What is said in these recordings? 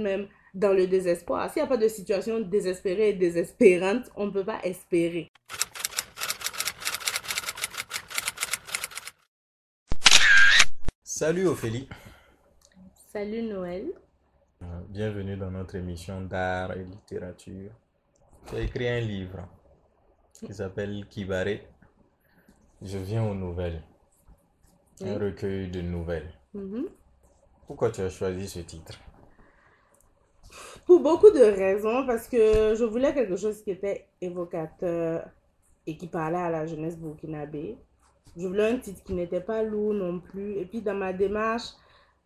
même dans le désespoir. S'il n'y a pas de situation désespérée et désespérante, on ne peut pas espérer. Salut Ophélie. Salut Noël. Euh, bienvenue dans notre émission d'art et littérature. Tu as écrit un livre qui s'appelle Kibaré. Je viens aux nouvelles. Un recueil de nouvelles. Mhm. Pourquoi tu as choisi ce titre? Pour beaucoup de raisons, parce que je voulais quelque chose qui était évocateur et qui parlait à la jeunesse burkinabé. Je voulais un titre qui n'était pas lourd non plus. Et puis dans ma démarche,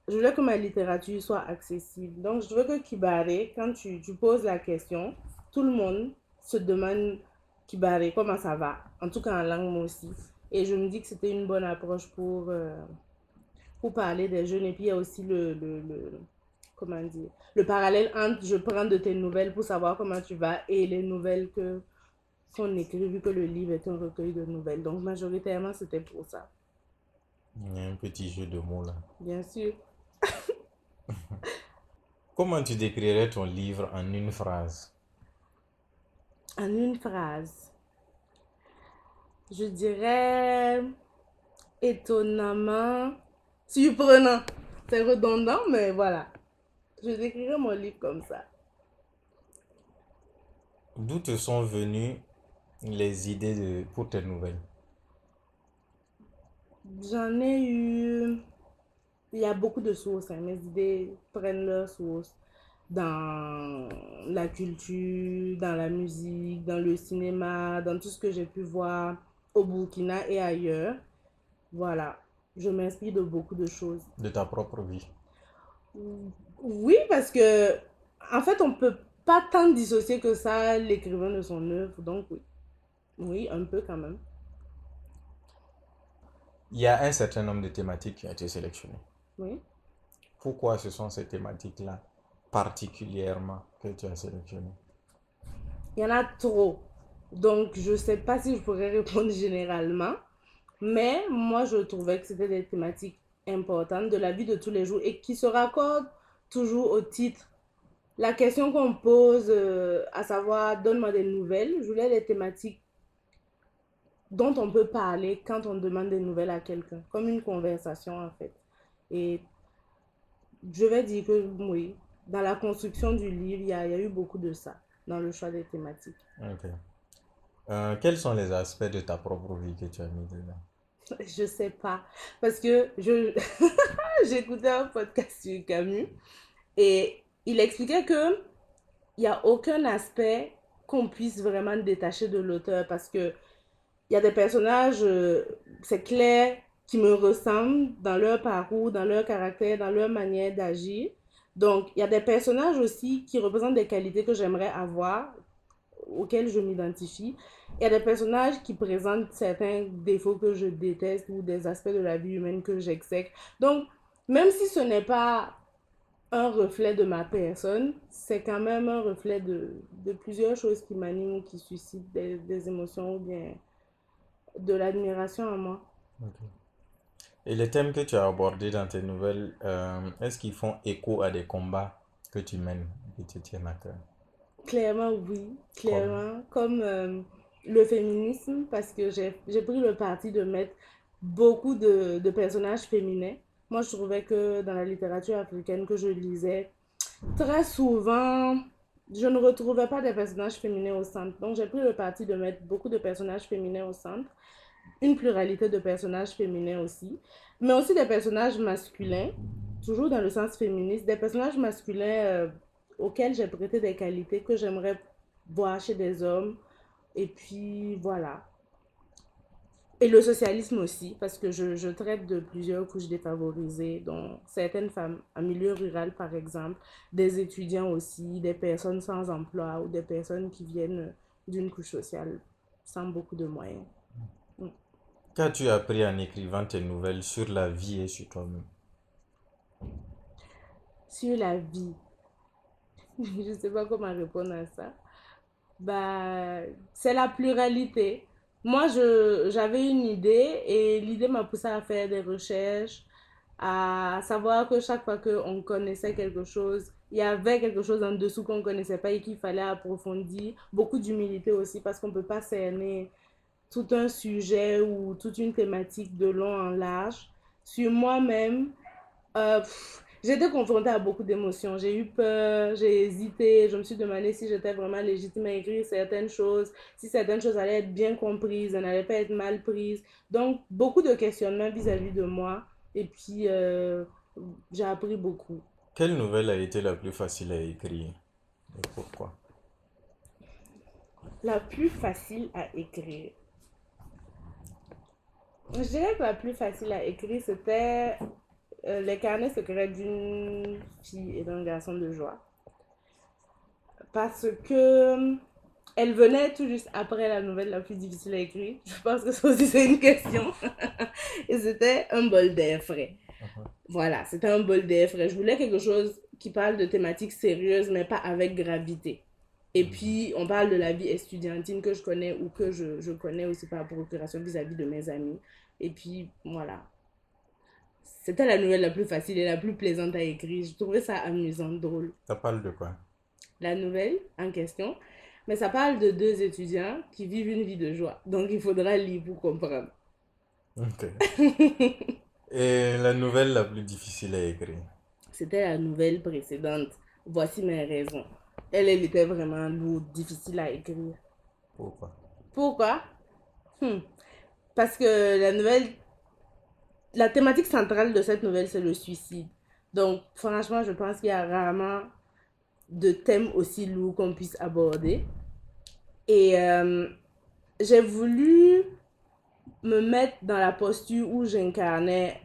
je voulais que ma littérature soit accessible. Donc je veux que Kibaré, quand tu, tu poses la question, tout le monde se demande Kibaré, comment ça va? En tout cas en langue moi aussi. Et je me dis que c'était une bonne approche pour, euh, pour parler des jeunes. Et puis il y a aussi le, le, le- comment dire, le parallèle entre je prends de tes nouvelles pour savoir comment tu vas et les nouvelles que qu'on écrit, vu que le livre est un recueil de nouvelles. Donc majoritairement, c'était pour ça, Il y a un petit jeu de mots là. bien sûr. Comment tu décrirais ton livre en une phrase? En une phrase, je dirais étonnamment surprenant. C'est redondant, mais voilà. Je décrirais mon livre comme ça. D'où te sont venues les idées de, pour tes nouvelles? J'en ai eu. Il y a beaucoup de sources. hein. Mes idées prennent leur source dans la culture, dans la musique, dans le cinéma, dans tout ce que j'ai pu voir au Burkina et ailleurs. Voilà. Je m'inspire de beaucoup de choses. de ta propre vie Oui, parce que, en fait, on peut pas tant dissocier que ça l'écrivain de son œuvre. Donc, oui. Oui, un peu quand même. Il y a un certain nombre de thématiques qui ont été sélectionnées. Oui. Pourquoi ce sont ces thématiques-là particulièrement que tu as sélectionnées? Il y en a trop. Donc, je sais pas si je pourrais répondre généralement. Mais moi, je trouvais que c'était des thématiques importantes de la vie de tous les jours et qui se raccordent toujours au titre. La question qu'on pose, euh, à savoir, donne-moi des nouvelles, je voulais des thématiques dont on peut parler quand on demande des nouvelles à quelqu'un, comme une conversation en fait. Et je vais dire que oui, dans la construction du livre, il y a, eu beaucoup de ça, dans le choix des thématiques. Ok. Euh, quels sont les aspects de ta propre vie que tu as mis dedans? Je sais pas. Parce que j'écoutais un podcast sur Camus et il expliquait que il n'y a aucun aspect qu'on puisse vraiment détacher de l'auteur parce que il y a des personnages, euh, c'est clair, qui me ressemblent dans leur parcours, dans leur caractère, dans leur manière d'agir. Donc, il y a des personnages aussi qui représentent des qualités que j'aimerais avoir, auxquelles je m'identifie. Il y a des personnages qui présentent certains défauts que je déteste ou des aspects de la vie humaine que j'exècre. Donc, même si ce n'est pas un reflet de ma personne, c'est quand même un reflet de, de plusieurs choses qui m'animent ou qui suscitent des, émotions ou bien de l'admiration en moi. Et les thèmes que tu as abordés dans tes nouvelles, euh, est-ce qu'ils font écho à des combats que tu mènes, que tu tiens à cœur? Clairement, oui. Clairement. Comme euh, le féminisme, parce que j'ai j'ai pris le parti de mettre beaucoup de, de personnages féminins. Moi, je trouvais que dans la littérature africaine que je lisais, très souvent, je ne retrouvais pas des personnages féminins au centre. Donc, j'ai pris le parti de mettre beaucoup de personnages féminins au centre. Une pluralité de personnages féminins aussi. Mais aussi des personnages masculins, toujours dans le sens féministe. Des personnages masculins euh, auxquels j'ai prêté des qualités que j'aimerais voir chez des hommes. Et puis, voilà. Et le socialisme aussi, parce que je, je traite de plusieurs couches défavorisées, dont certaines femmes en milieu rural, par exemple, des étudiants aussi, des personnes sans emploi ou des personnes qui viennent d'une couche sociale sans beaucoup de moyens. Qu'as-tu appris en écrivant tes nouvelles sur la vie et sur toi-même? Sur la vie, je ne sais pas comment répondre à ça. Bah, c'est la pluralité. Moi, j'avais une idée et l'idée m'a poussé à faire des recherches, à savoir que chaque fois qu'on connaissait quelque chose, il y avait quelque chose en dessous qu'on ne connaissait pas et qu'il fallait approfondir. Beaucoup d'humilité aussi parce qu'on ne peut pas cerner tout un sujet ou toute une thématique de long en large. Sur moi-même, euh, j'ai été confrontée à beaucoup d'émotions. J'ai eu peur, j'ai hésité, je me suis demandé si j'étais vraiment légitime à écrire certaines choses, si certaines choses allaient être bien comprises, n'allaient pas être mal prises. Donc, beaucoup de questionnements vis-à-vis de moi. Et puis, euh, j'ai appris beaucoup. Quelle nouvelle a été la plus facile à écrire et pourquoi? La plus facile à écrire. Je dirais que la plus facile à écrire, c'était euh, Les carnets secrets d'une fille et d'un garçon de joie. Parce que elle venait tout juste après la nouvelle la plus difficile à écrire. Je pense que ça aussi c'est une question. et c'était un bol d'air frais. Uh-huh. Voilà, c'était un bol d'air frais. Je voulais quelque chose qui parle de thématiques sérieuses, mais pas avec gravité. Et mm-hmm. puis, on parle de la vie estudiantine que je connais ou que je, je connais aussi par procuration vis-à-vis de mes amis. Et puis, voilà. C'était la nouvelle la plus facile et la plus plaisante à écrire. Je trouvais ça amusant, drôle. Ça parle de quoi? La nouvelle en question. Mais ça parle de deux étudiants qui vivent une vie de joie. Donc, il faudra lire pour comprendre. Ok. et la nouvelle la plus difficile à écrire? C'était la nouvelle précédente. Voici mes raisons. Elle, elle était vraiment lourde, difficile à écrire. Pourquoi? Pourquoi? Hmm. Parce que la nouvelle, la thématique centrale de cette nouvelle, c'est le suicide. Donc, franchement, je pense qu'il y a rarement de thèmes aussi lourds qu'on puisse aborder. Et euh, j'ai voulu me mettre dans la posture où j'incarnais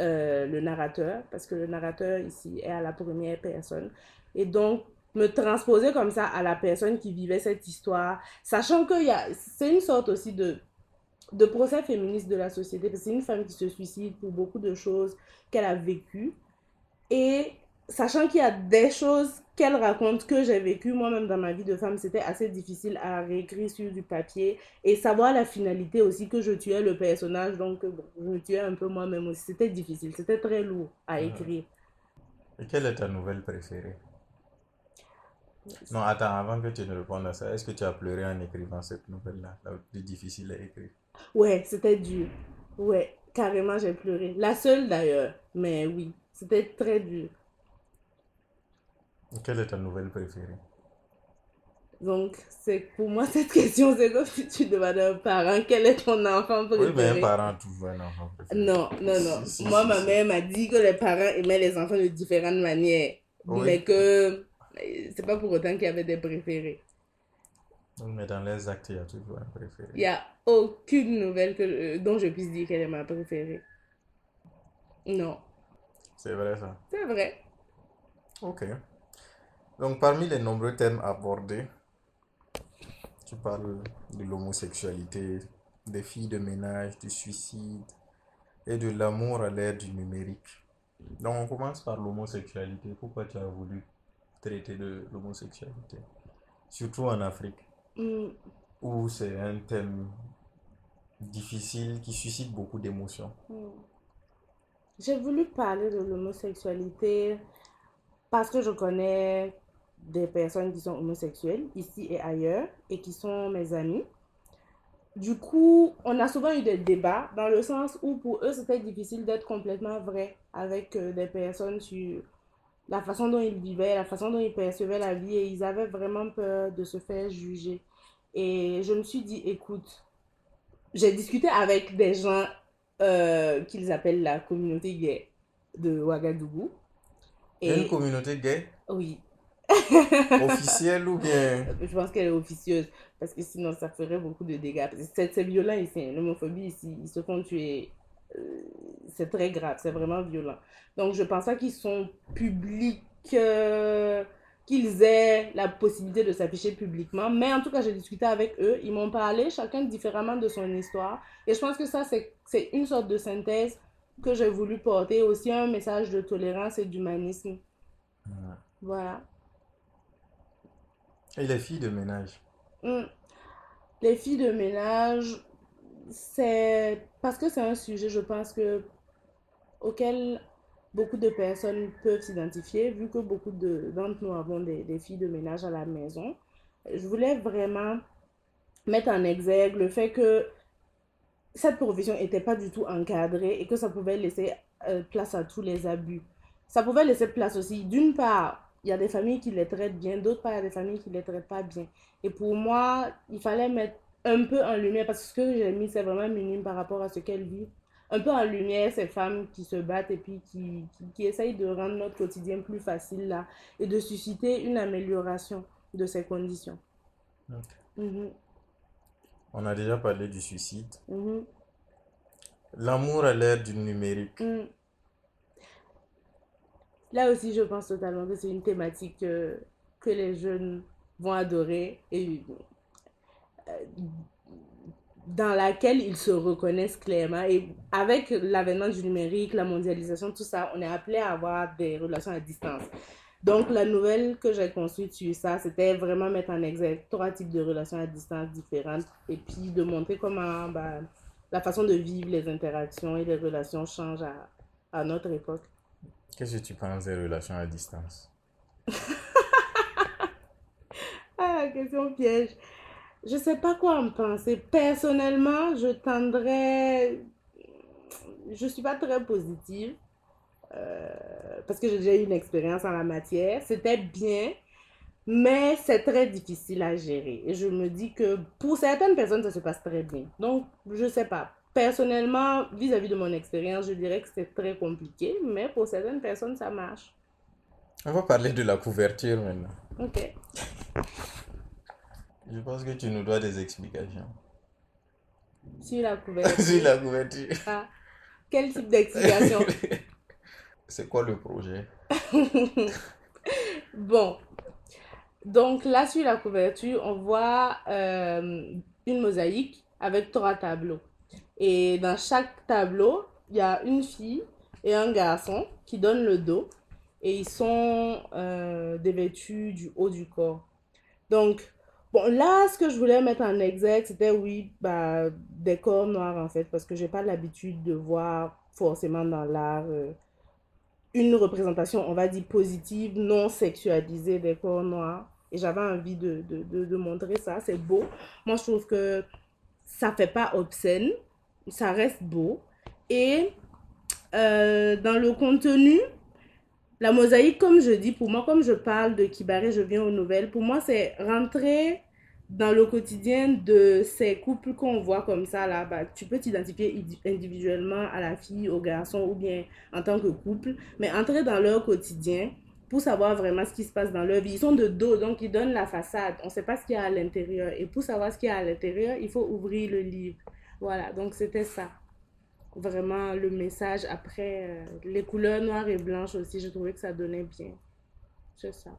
euh, le narrateur, parce que le narrateur ici est à la première personne. Et donc, me transposer comme ça à la personne qui vivait cette histoire, sachant que c'est une sorte aussi de de procès féministe de la société, parce que c'est une femme qui se suicide pour beaucoup de choses qu'elle a vécues. Et sachant qu'il y a des choses qu'elle raconte que j'ai vécues moi-même dans ma vie de femme, c'était assez difficile à réécrire sur du papier et savoir la finalité aussi que je tuais le personnage, donc je me tuais un peu moi-même aussi. C'était difficile, c'était très lourd à écrire. Et quelle est ta nouvelle préférée? Non, attends, avant que tu ne répondes à ça, est-ce que tu as pleuré en écrivant cette nouvelle-là, la plus difficile à écrire Ouais, c'était dur. Ouais, carrément, j'ai pleuré. La seule d'ailleurs, mais oui, c'était très dur. Quelle est ta nouvelle préférée? Donc, c'est pour moi, cette question, c'est comme si tu demandais à un parent quel est ton enfant préféré. Oui, mais un parent toujours un enfant préféré. Non, non, non. moi, ma mère m'a dit que les parents aimaient les enfants de différentes manières. Mais que c'est pas pour autant qu'il y avait des préférés. Mais dans les actes, il y a toujours un préféré. Il n'y a aucune nouvelle que, euh, dont je puisse dire qu'elle est ma préférée. Non. C'est vrai ça. C'est vrai. Ok. Donc parmi les nombreux thèmes abordés, tu parles de l'homosexualité, des filles de ménage, du suicide et de l'amour à l'ère du numérique. Donc on commence par l'homosexualité. Pourquoi tu as voulu traiter de l'homosexualité? Surtout en Afrique. Mm. Où c'est un thème difficile qui suscite beaucoup d'émotions. Mm. J'ai voulu parler de l'homosexualité parce que je connais des personnes qui sont homosexuelles ici et ailleurs et qui sont mes amis. Du coup, on a souvent eu des débats dans le sens où pour eux c'était difficile d'être complètement vrai avec euh, des personnes sur la façon dont ils vivaient, la façon dont ils percevaient la vie et ils avaient vraiment peur de se faire juger. Et je me suis dit, écoute, j'ai discuté avec des gens euh, qu'ils appellent la communauté gay de Ouagadougou. Et... Une communauté gay? Oui. Officielle ou bien? Je pense qu'elle est officieuse, parce que sinon ça ferait beaucoup de dégâts. C'est violent ici, hein. l'homophobie ici, ils se font tuer. Euh, c'est très grave, c'est vraiment violent. Donc je pense pas qu'ils sont publics. Euh, qu'ils aient la possibilité de s'afficher publiquement. Mais en tout cas, j'ai discuté avec eux. Ils m'ont parlé, chacun différemment de son histoire. Et je pense que ça, c'est une sorte de synthèse que j'ai voulu porter. Aussi un message de tolérance et d'humanisme. Voilà. Et les filles de ménage? Hmm. Les filles de ménage, c'est parce que c'est un sujet, je pense que auquel beaucoup de personnes peuvent s'identifier, vu que beaucoup d'entre nous avons des, filles de ménage à la maison. Je voulais vraiment mettre en exergue le fait que cette profession n'était pas du tout encadrée et que ça pouvait laisser euh, place à tous les abus. Ça pouvait laisser place aussi, d'une part, il y a des familles qui les traitent bien, d'autre part, il y a des familles qui les traitent pas bien. Et pour moi, il fallait mettre un peu en lumière, parce que ce que j'ai mis, c'est vraiment minime par rapport à ce qu'elles vivent. Un peu en lumière ces femmes qui se battent et puis qui, qui, essayent de rendre notre quotidien plus facile là et de susciter une amélioration de ces conditions. Mhm. On a déjà parlé du suicide. Mhm. L'amour à l'ère du numérique. Mm. Là aussi, je pense totalement que c'est une thématique que, que les jeunes vont adorer et euh, dans laquelle ils se reconnaissent clairement. Et avec l'avènement du numérique, la mondialisation, tout ça, on est appelé à avoir des relations à distance. Donc, la nouvelle que j'ai construite sur ça, c'était vraiment mettre en exergue trois types de relations à distance différentes et puis de montrer comment bah, la façon de vivre les interactions et les relations changent à, à notre époque. Qu'est-ce que tu penses des relations à distance? Ah, question piège. Je sais pas quoi en penser. Personnellement, je tendrais. Je suis pas très positive. Euh, parce que j'ai déjà eu une expérience en la matière. C'était bien, mais c'est très difficile à gérer. Et je me dis que pour certaines personnes, ça se passe très bien. Donc, je sais pas. Personnellement, vis-à-vis de mon expérience, je dirais que c'est très compliqué, mais pour certaines personnes, ça marche. On va parler de la couverture maintenant. Ok. Je pense que tu nous dois des explications. Sur la couverture. Sur la couverture. Ah. Quel type d'explication? C'est quoi le projet? Bon. Donc là, sur la couverture, on voit euh, une mosaïque avec trois tableaux. Et dans chaque tableau, il y a une fille et un garçon qui donnent le dos. Et ils sont euh, dévêtus du haut du corps. Donc, Bon, là, ce que je voulais mettre en exergue, c'était, oui, bah, des corps noirs, en fait, parce que j'ai pas l'habitude de voir forcément dans l'art euh, une représentation, on va dire, positive, non sexualisée des corps noirs. Et j'avais envie de, de, de, montrer ça, c'est beau. Moi, je trouve que ça fait pas obscène, ça reste beau. Et euh, dans le contenu, la mosaïque, comme je dis, pour moi, comme je parle de Kibare, je viens aux nouvelles, pour moi, c'est rentrer dans le quotidien de ces couples qu'on voit comme ça, là, bah, tu peux t'identifier individuellement à la fille, au garçon ou bien en tant que couple, mais entrer dans leur quotidien pour savoir vraiment ce qui se passe dans leur vie. Ils sont de dos, donc ils donnent la façade. On ne sait pas ce qu'il y a à l'intérieur. Et pour savoir ce qu'il y a à l'intérieur, il faut ouvrir le livre. Voilà, donc c'était ça vraiment le message. Après, euh, les couleurs noires et blanches aussi, je trouvais que ça donnait bien. C'est ça.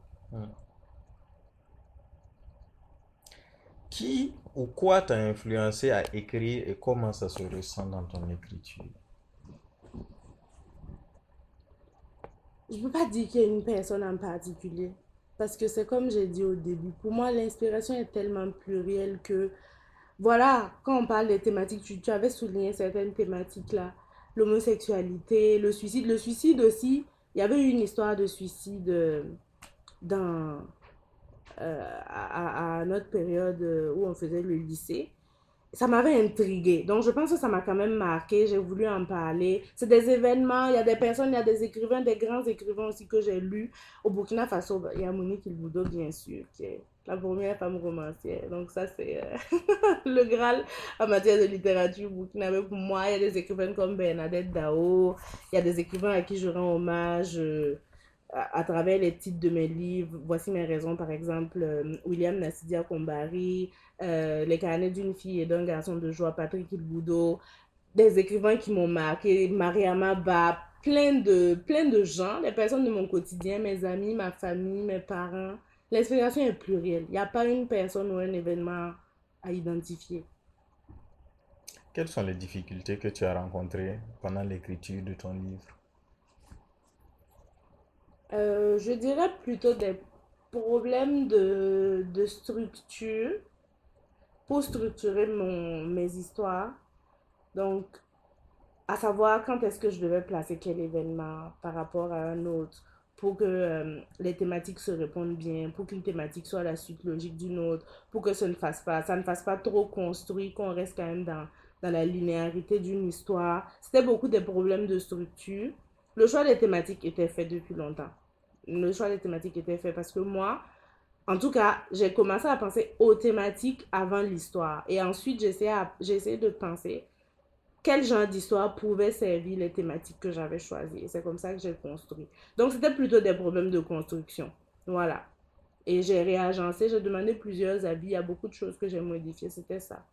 Qui ou quoi t'a influencé à écrire et comment ça se ressent dans ton écriture? Je ne peux pas dire qu'il y a une personne en particulier. Parce que c'est comme j'ai dit au début, pour moi, l'inspiration est tellement plurielle que voilà, quand on parle des thématiques, tu, avais souligné certaines thématiques là. L'homosexualité, le suicide. Le suicide aussi, il y avait eu une histoire de suicide euh, dans, euh, à, notre période euh, où on faisait le lycée. Ça m'avait intrigué. Donc, je pense que ça m'a quand même marqué. J'ai voulu en parler. C'est des événements. Il y a des personnes, il y a des écrivains, des grands écrivains aussi que j'ai lus. Au Burkina Faso, il y a Monique Ilboudo, bien sûr, qui est la première femme romancière. Donc ça, c'est euh, le Graal en matière de littérature burkinabé pour moi. Il y a des écrivains comme Bernadette Dao, il y a des écrivains à qui je rends hommage euh, à, travers les titres de mes livres. Voici mes raisons, par exemple, euh, William Nassidia Kombari, Les carnets d'une fille et d'un garçon de joie, Patrick Ilboudo. Des écrivains qui m'ont marqué, Mariama Ba, plein de, plein de gens, des personnes de mon quotidien, mes amis, ma famille, mes parents. L'inspiration est plurielle. Il n'y a pas une personne ou un événement à identifier. Quelles sont les difficultés que tu as rencontrées pendant l'écriture de ton livre? Euh, Je dirais plutôt des problèmes de, de structure pour structurer mon, mes histoires. Donc, à savoir quand est-ce que je devais placer quel événement par rapport à un autre pour que euh, les thématiques se répondent bien, pour qu'une thématique soit la suite logique d'une autre, pour que ça ne fasse pas, ça ne fasse pas trop construit, qu'on reste quand même dans, dans la linéarité d'une histoire. C'était beaucoup des problèmes de structure. Le choix des thématiques était fait depuis longtemps. Le choix des thématiques était fait parce que moi, en tout cas, j'ai commencé à penser aux thématiques avant l'histoire. Et ensuite, j'ai essayé de penser quel genre d'histoire pouvait servir les thématiques que j'avais choisies. C'est comme ça que j'ai construit. Donc, c'était plutôt des problèmes de construction. Voilà. Et j'ai réagencé, j'ai demandé plusieurs avis. Il y a beaucoup de choses que j'ai modifiées. C'était ça.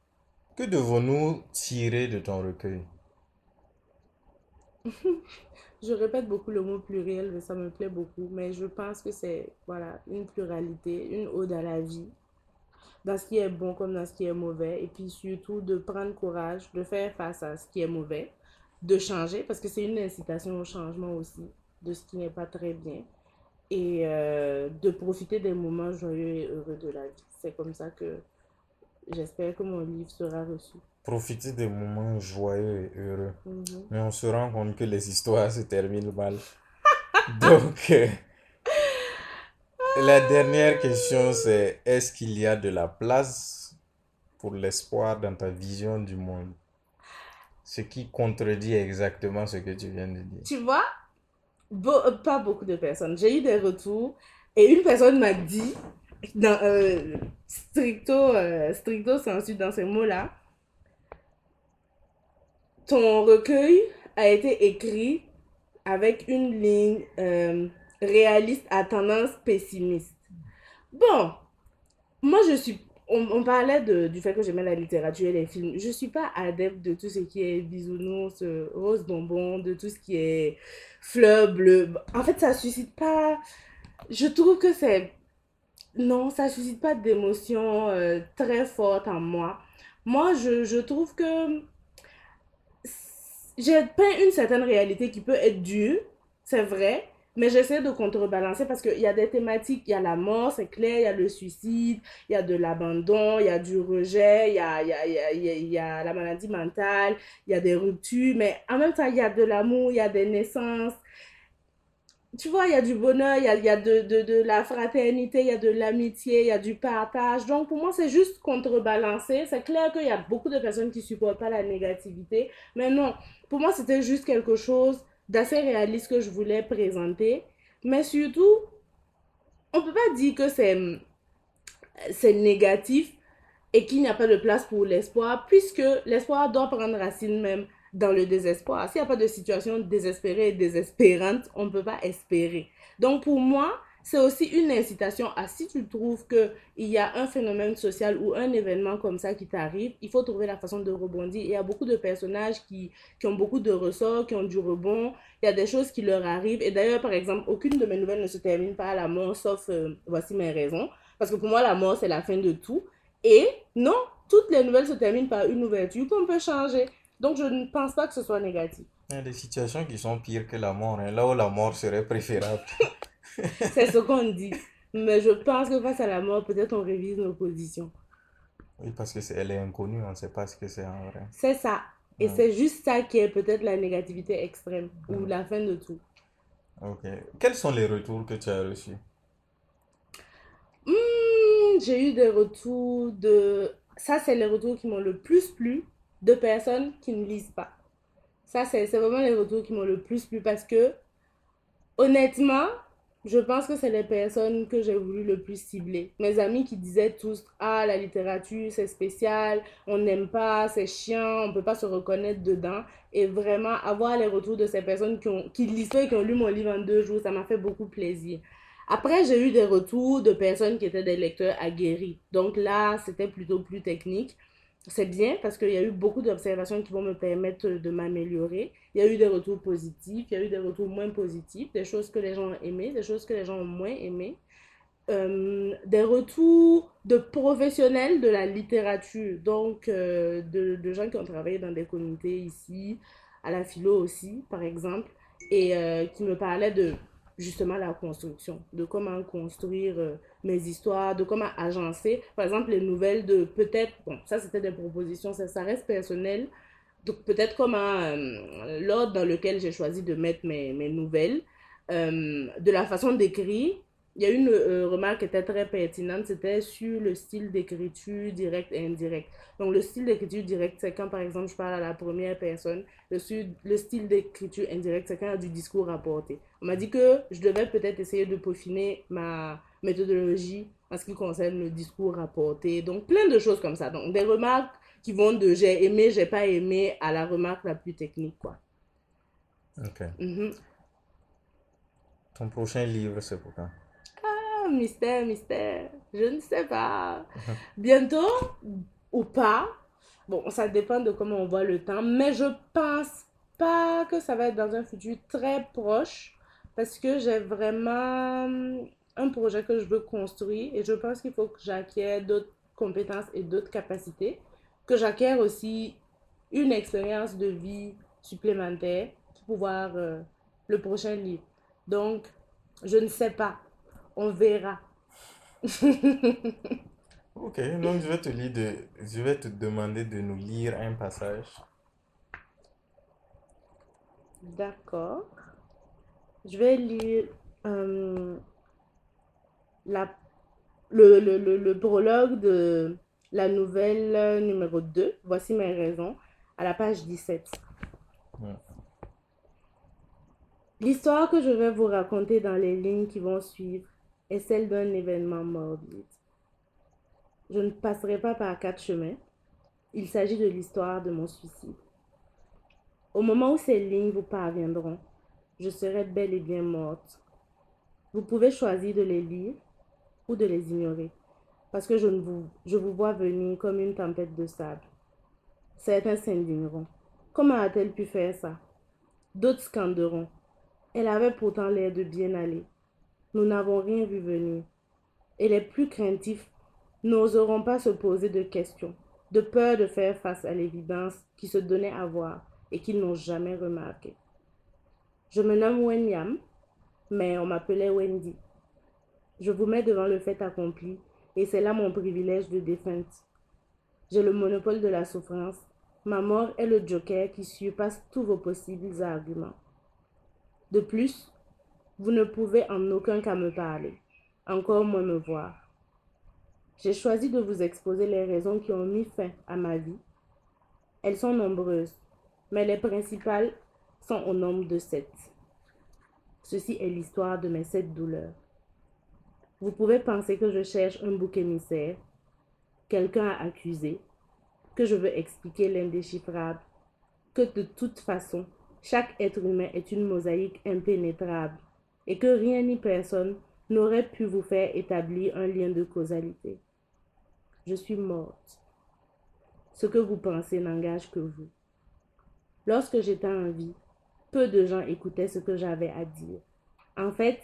Que devons-nous tirer de ton recueil? Je répète beaucoup le mot pluriel, mais ça me plaît beaucoup. Mais je pense que c'est voilà, une pluralité, une ode à la vie, dans ce qui est bon comme dans ce qui est mauvais. Et puis surtout de prendre courage, de faire face à ce qui est mauvais, de changer, parce que c'est une incitation au changement aussi de ce qui n'est pas très bien. Et euh, de profiter des moments joyeux et heureux de la vie. C'est comme ça que j'espère que mon livre sera reçu. Profiter des moments joyeux et heureux. Mhm. Mais on se rend compte que les histoires se terminent mal. Donc, euh, la dernière question, c'est est-ce qu'il y a de la place pour l'espoir dans ta vision du monde? Ce qui contredit exactement ce que tu viens de dire. Tu vois, pas beaucoup de personnes. J'ai eu des retours et une personne m'a dit, dans, euh, stricto, euh, stricto sensu dans ces mots-là, ton recueil a été écrit avec une ligne euh, réaliste à tendance pessimiste. Bon, moi je suis... On, parlait de, du fait que j'aimais la littérature et les films. Je suis pas adepte de tout ce qui est bisounours, euh, rose bonbon, de tout ce qui est fleurs bleues. En fait, ça suscite pas... Je trouve que c'est... Non, ça suscite pas d'émotions euh, très fortes en moi. Moi, je, je trouve que j'ai peint une certaine réalité qui peut être dure, c'est vrai, mais j'essaie de contrebalancer parce qu'il y a des thématiques, il y a la mort, c'est clair, il y a le suicide, il y a de l'abandon, il y a du rejet, il y a, y a, y a, y a, la maladie mentale, il y a des ruptures, mais en même temps, il y a de l'amour, il y a des naissances. Tu vois, il y a du bonheur, il y a, y de, de, de la fraternité, il y a de l'amitié, il y a du partage. Donc, pour moi, c'est juste contrebalancer. C'est clair qu'il y a beaucoup de personnes qui supportent pas la négativité, mais non, pour moi, c'était juste quelque chose d'assez réaliste que je voulais présenter. Mais surtout, on peut pas dire que c'est négatif et qu'il n'y a pas de place pour l'espoir, puisque l'espoir doit prendre racine même dans le désespoir. S'il n'y a pas de situation désespérée et désespérante, on ne peut pas espérer. Donc pour moi, c'est aussi une incitation à si tu trouves qu'il y a un phénomène social ou un événement comme ça qui t'arrive, il faut trouver la façon de rebondir. Il y a beaucoup de personnages qui, qui ont beaucoup de ressorts, qui ont du rebond. Il y a des choses qui leur arrivent. Et d'ailleurs, par exemple, aucune de mes nouvelles ne se termine par la mort, sauf euh, voici mes raisons. Parce que pour moi, la mort, c'est la fin de tout. Et non, toutes les nouvelles se terminent par une ouverture qu'on peut changer. Donc, je ne pense pas que ce soit négatif. Il y a des situations qui sont pires que la mort, hein, là où la mort serait préférable. C'est ce qu'on dit. Mais je pense que face à la mort, peut-être on révise nos positions. Oui, parce que c'est, elle est inconnue, on ne sait pas ce que c'est en vrai. C'est ça. Et Ouais. c'est juste ça qui est peut-être la négativité extrême ou la fin de tout. Ok. Quels sont les retours que tu as reçus? Hmm, j'ai eu des retours de... Ça, c'est les retours qui m'ont le plus plu de personnes qui ne lisent pas. Ça, c'est vraiment les retours qui m'ont le plus plu parce que, honnêtement, je pense que c'est les personnes que j'ai voulu le plus cibler. Mes amis qui disaient tous, ah, la littérature, c'est spécial, on n'aime pas, c'est chiant, on peut pas se reconnaître dedans. Et vraiment, avoir les retours de ces personnes qui ont, qui lisent et qui ont lu mon livre en deux jours, ça m'a fait beaucoup plaisir. Après, j'ai eu des retours de personnes qui étaient des lecteurs aguerris. Donc là, c'était plutôt plus technique. C'est bien parce qu'il y a eu beaucoup d'observations qui vont me permettre de m'améliorer. Il y a eu des retours positifs, il y a eu des retours moins positifs, des choses que les gens ont aimées, des choses que les gens ont moins aimées. Euh, des retours de professionnels de la littérature, donc euh, de, gens qui ont travaillé dans des comités ici, à la philo aussi, par exemple, et euh, qui me parlaient de justement la construction, de comment construire euh, mes histoires, de comment agencer, par exemple, les nouvelles de peut-être, bon, ça c'était des propositions, ça, reste personnel, donc peut-être comme un, l'ordre dans lequel j'ai choisi de mettre mes, mes nouvelles, de la façon d'écrire, il y a une euh, remarque qui était très pertinente, c'était sur le style d'écriture direct et indirect. Donc, le style d'écriture direct, c'est quand, par exemple, je parle à la première personne. Le, le style d'écriture indirect, c'est quand il y a du discours rapporté. On m'a dit que je devais peut-être essayer de peaufiner ma méthodologie en ce qui concerne le discours rapporté. Donc, plein de choses comme ça. Donc, des remarques qui vont de j'ai aimé, j'ai pas aimé à la remarque la plus technique, quoi. Ok. Mhm. Ton prochain livre, c'est pour quand? Mystère, mystère. Je ne sais pas. Bientôt ou pas. Bon, ça dépend de comment on voit le temps. Mais je pense pas que ça va être dans un futur très proche. Parce que j'ai vraiment un projet que je veux construire. Et je pense qu'il faut que j'acquière d'autres compétences et d'autres capacités. Que j'acquière aussi une expérience de vie supplémentaire pour pouvoir euh, le prochain livre. Donc, je ne sais pas on verra. ok, donc je vais te lire de, je vais te demander de nous lire un passage. D'accord. Je vais lire euh, la, le, le, le, prologue de la nouvelle numéro 2. Voici mes raisons, à la page 17. L'histoire que je vais vous raconter dans les lignes qui vont suivre est celle d'un événement morbide. Je ne passerai pas par quatre chemins. Il s'agit de l'histoire de mon suicide. Au moment où ces lignes vous parviendront, je serai bel et bien morte. Vous pouvez choisir de les lire ou de les ignorer, parce que je, vous, vous vois venir comme une tempête de sable. Certains s'indigneront. Comment a-t-elle pu faire ça? D'autres scanderont. Elle avait pourtant l'air de bien aller. Nous n'avons rien vu venir. Et les plus craintifs n'oseront pas se poser de questions, de peur de faire face à l'évidence qui se donnait à voir et qu'ils n'ont jamais remarqué. Je me nomme Wenyam, mais on m'appelait Wendy. Je vous mets devant le fait accompli, et c'est là mon privilège de défunte. J'ai le monopole de la souffrance. Ma mort est le joker qui surpasse tous vos possibles arguments. De plus, vous ne pouvez en aucun cas me parler, encore moins me voir. J'ai choisi de vous exposer les raisons qui ont mis fin à ma vie. Elles sont nombreuses, mais les principales sont au nombre de sept. Ceci est l'histoire de mes sept douleurs. Vous pouvez penser que je cherche un bouc émissaire, quelqu'un à accuser, que je veux expliquer l'indéchiffrable, que de toute façon, chaque être humain est une mosaïque impénétrable et que rien ni personne n'aurait pu vous faire établir un lien de causalité. Je suis morte. Ce que vous pensez n'engage que vous. Lorsque j'étais en vie, peu de gens écoutaient ce que j'avais à dire. En fait,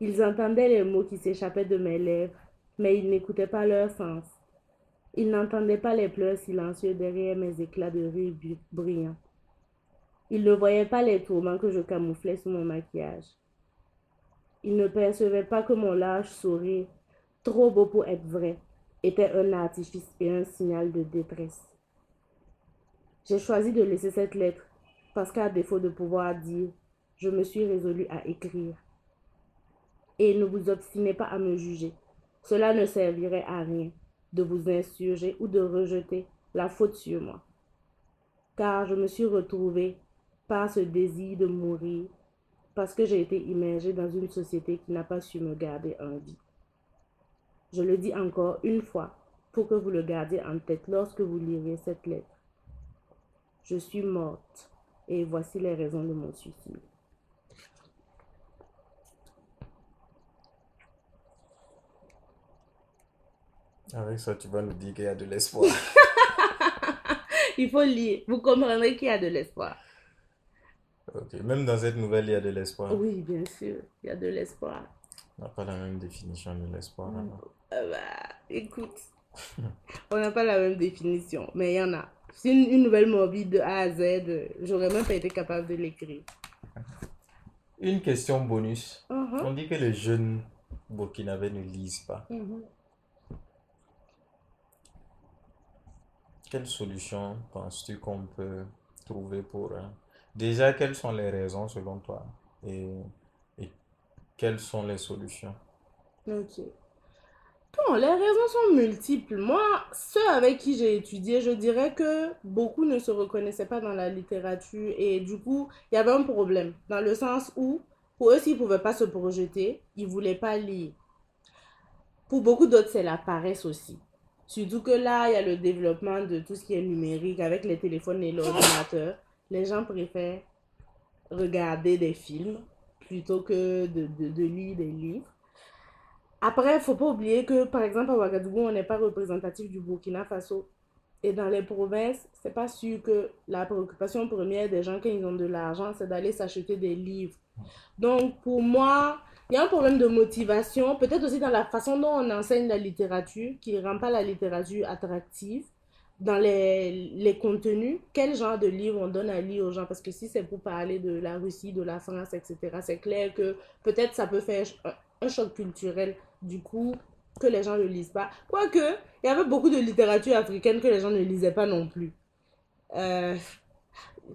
ils entendaient les mots qui s'échappaient de mes lèvres, mais ils n'écoutaient pas leur sens. Ils n'entendaient pas les pleurs silencieux derrière mes éclats de rire brillants. Ils ne voyaient pas les tourments que je camouflais sous mon maquillage. Il ne percevait pas que mon large sourire, trop beau pour être vrai, était un artifice et un signal de détresse. J'ai choisi de laisser cette lettre parce qu'à défaut de pouvoir dire, je me suis résolue à écrire. Et ne vous obstinez pas à me juger. Cela ne servirait à rien de vous insurger ou de rejeter la faute sur moi. Car je me suis retrouvée par ce désir de mourir parce que j'ai été immergée dans une société qui n'a pas su me garder en vie. Je le dis encore une fois pour que vous le gardiez en tête lorsque vous lirez cette lettre. Je suis morte et voici les raisons de mon suicide. Avec ça, tu vas nous dire qu'il y a de l'espoir. Il faut lire. Vous comprendrez qu'il y a de l'espoir. Même dans cette nouvelle, il y a de l'espoir. Oui, bien sûr, il y a de l'espoir. On n'a pas la même définition de l'espoir. Euh, bah, écoute, on n'a pas la même définition, mais il y en a. C'est une, nouvelle morbide de A à Z. J'aurais même pas été capable de l'écrire. Une question bonus. Uh-huh. On dit que les jeunes burkinabés ne lisent pas. Uh-huh. quelle solution penses-tu qu'on peut trouver pour... euh, Déjà, quelles sont les raisons selon toi et, quelles sont les solutions? Ok. Bon, les raisons sont multiples. Moi, ceux avec qui j'ai étudié, je dirais que beaucoup ne se reconnaissaient pas dans la littérature et du coup, il y avait un problème dans le sens où, pour eux, s'ils ne pouvaient pas se projeter, ils ne voulaient pas lire. Pour beaucoup d'autres, c'est la paresse aussi. Surtout que là, il y a le développement de tout ce qui est numérique avec les téléphones et l'ordinateur. Les gens préfèrent regarder des films plutôt que de, lire des livres. Après, il ne faut pas oublier que, par exemple, à Ouagadougou, on n'est pas représentatif du Burkina Faso. Et dans les provinces, c'est pas sûr que la préoccupation première des gens quand ils ont de l'argent, c'est d'aller s'acheter des livres. Donc, pour moi, il y a un problème de motivation, peut-être aussi dans la façon dont on enseigne la littérature, qui ne rend pas la littérature attractive. Dans les, les contenus, quel genre de livre on donne à lire aux gens? Parce que si c'est pour parler de la Russie, de la France, etc., c'est clair que peut-être ça peut faire un, un choc culturel, du coup, que les gens ne lisent pas. Quoique, il y avait beaucoup de littérature africaine que les gens ne lisaient pas non plus. Euh,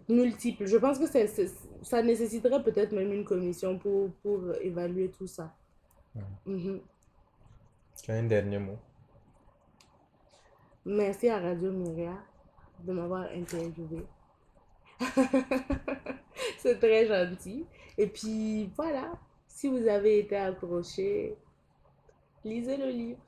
multiples. Je pense que c'est, c'est- ça nécessiterait peut-être même une commission pour, pour évaluer tout ça. Mhm. Tu as un dernier mot? Merci à Radio Myria de m'avoir interviewé. C'est très gentil. Et puis voilà, si vous avez été accroché, lisez le livre.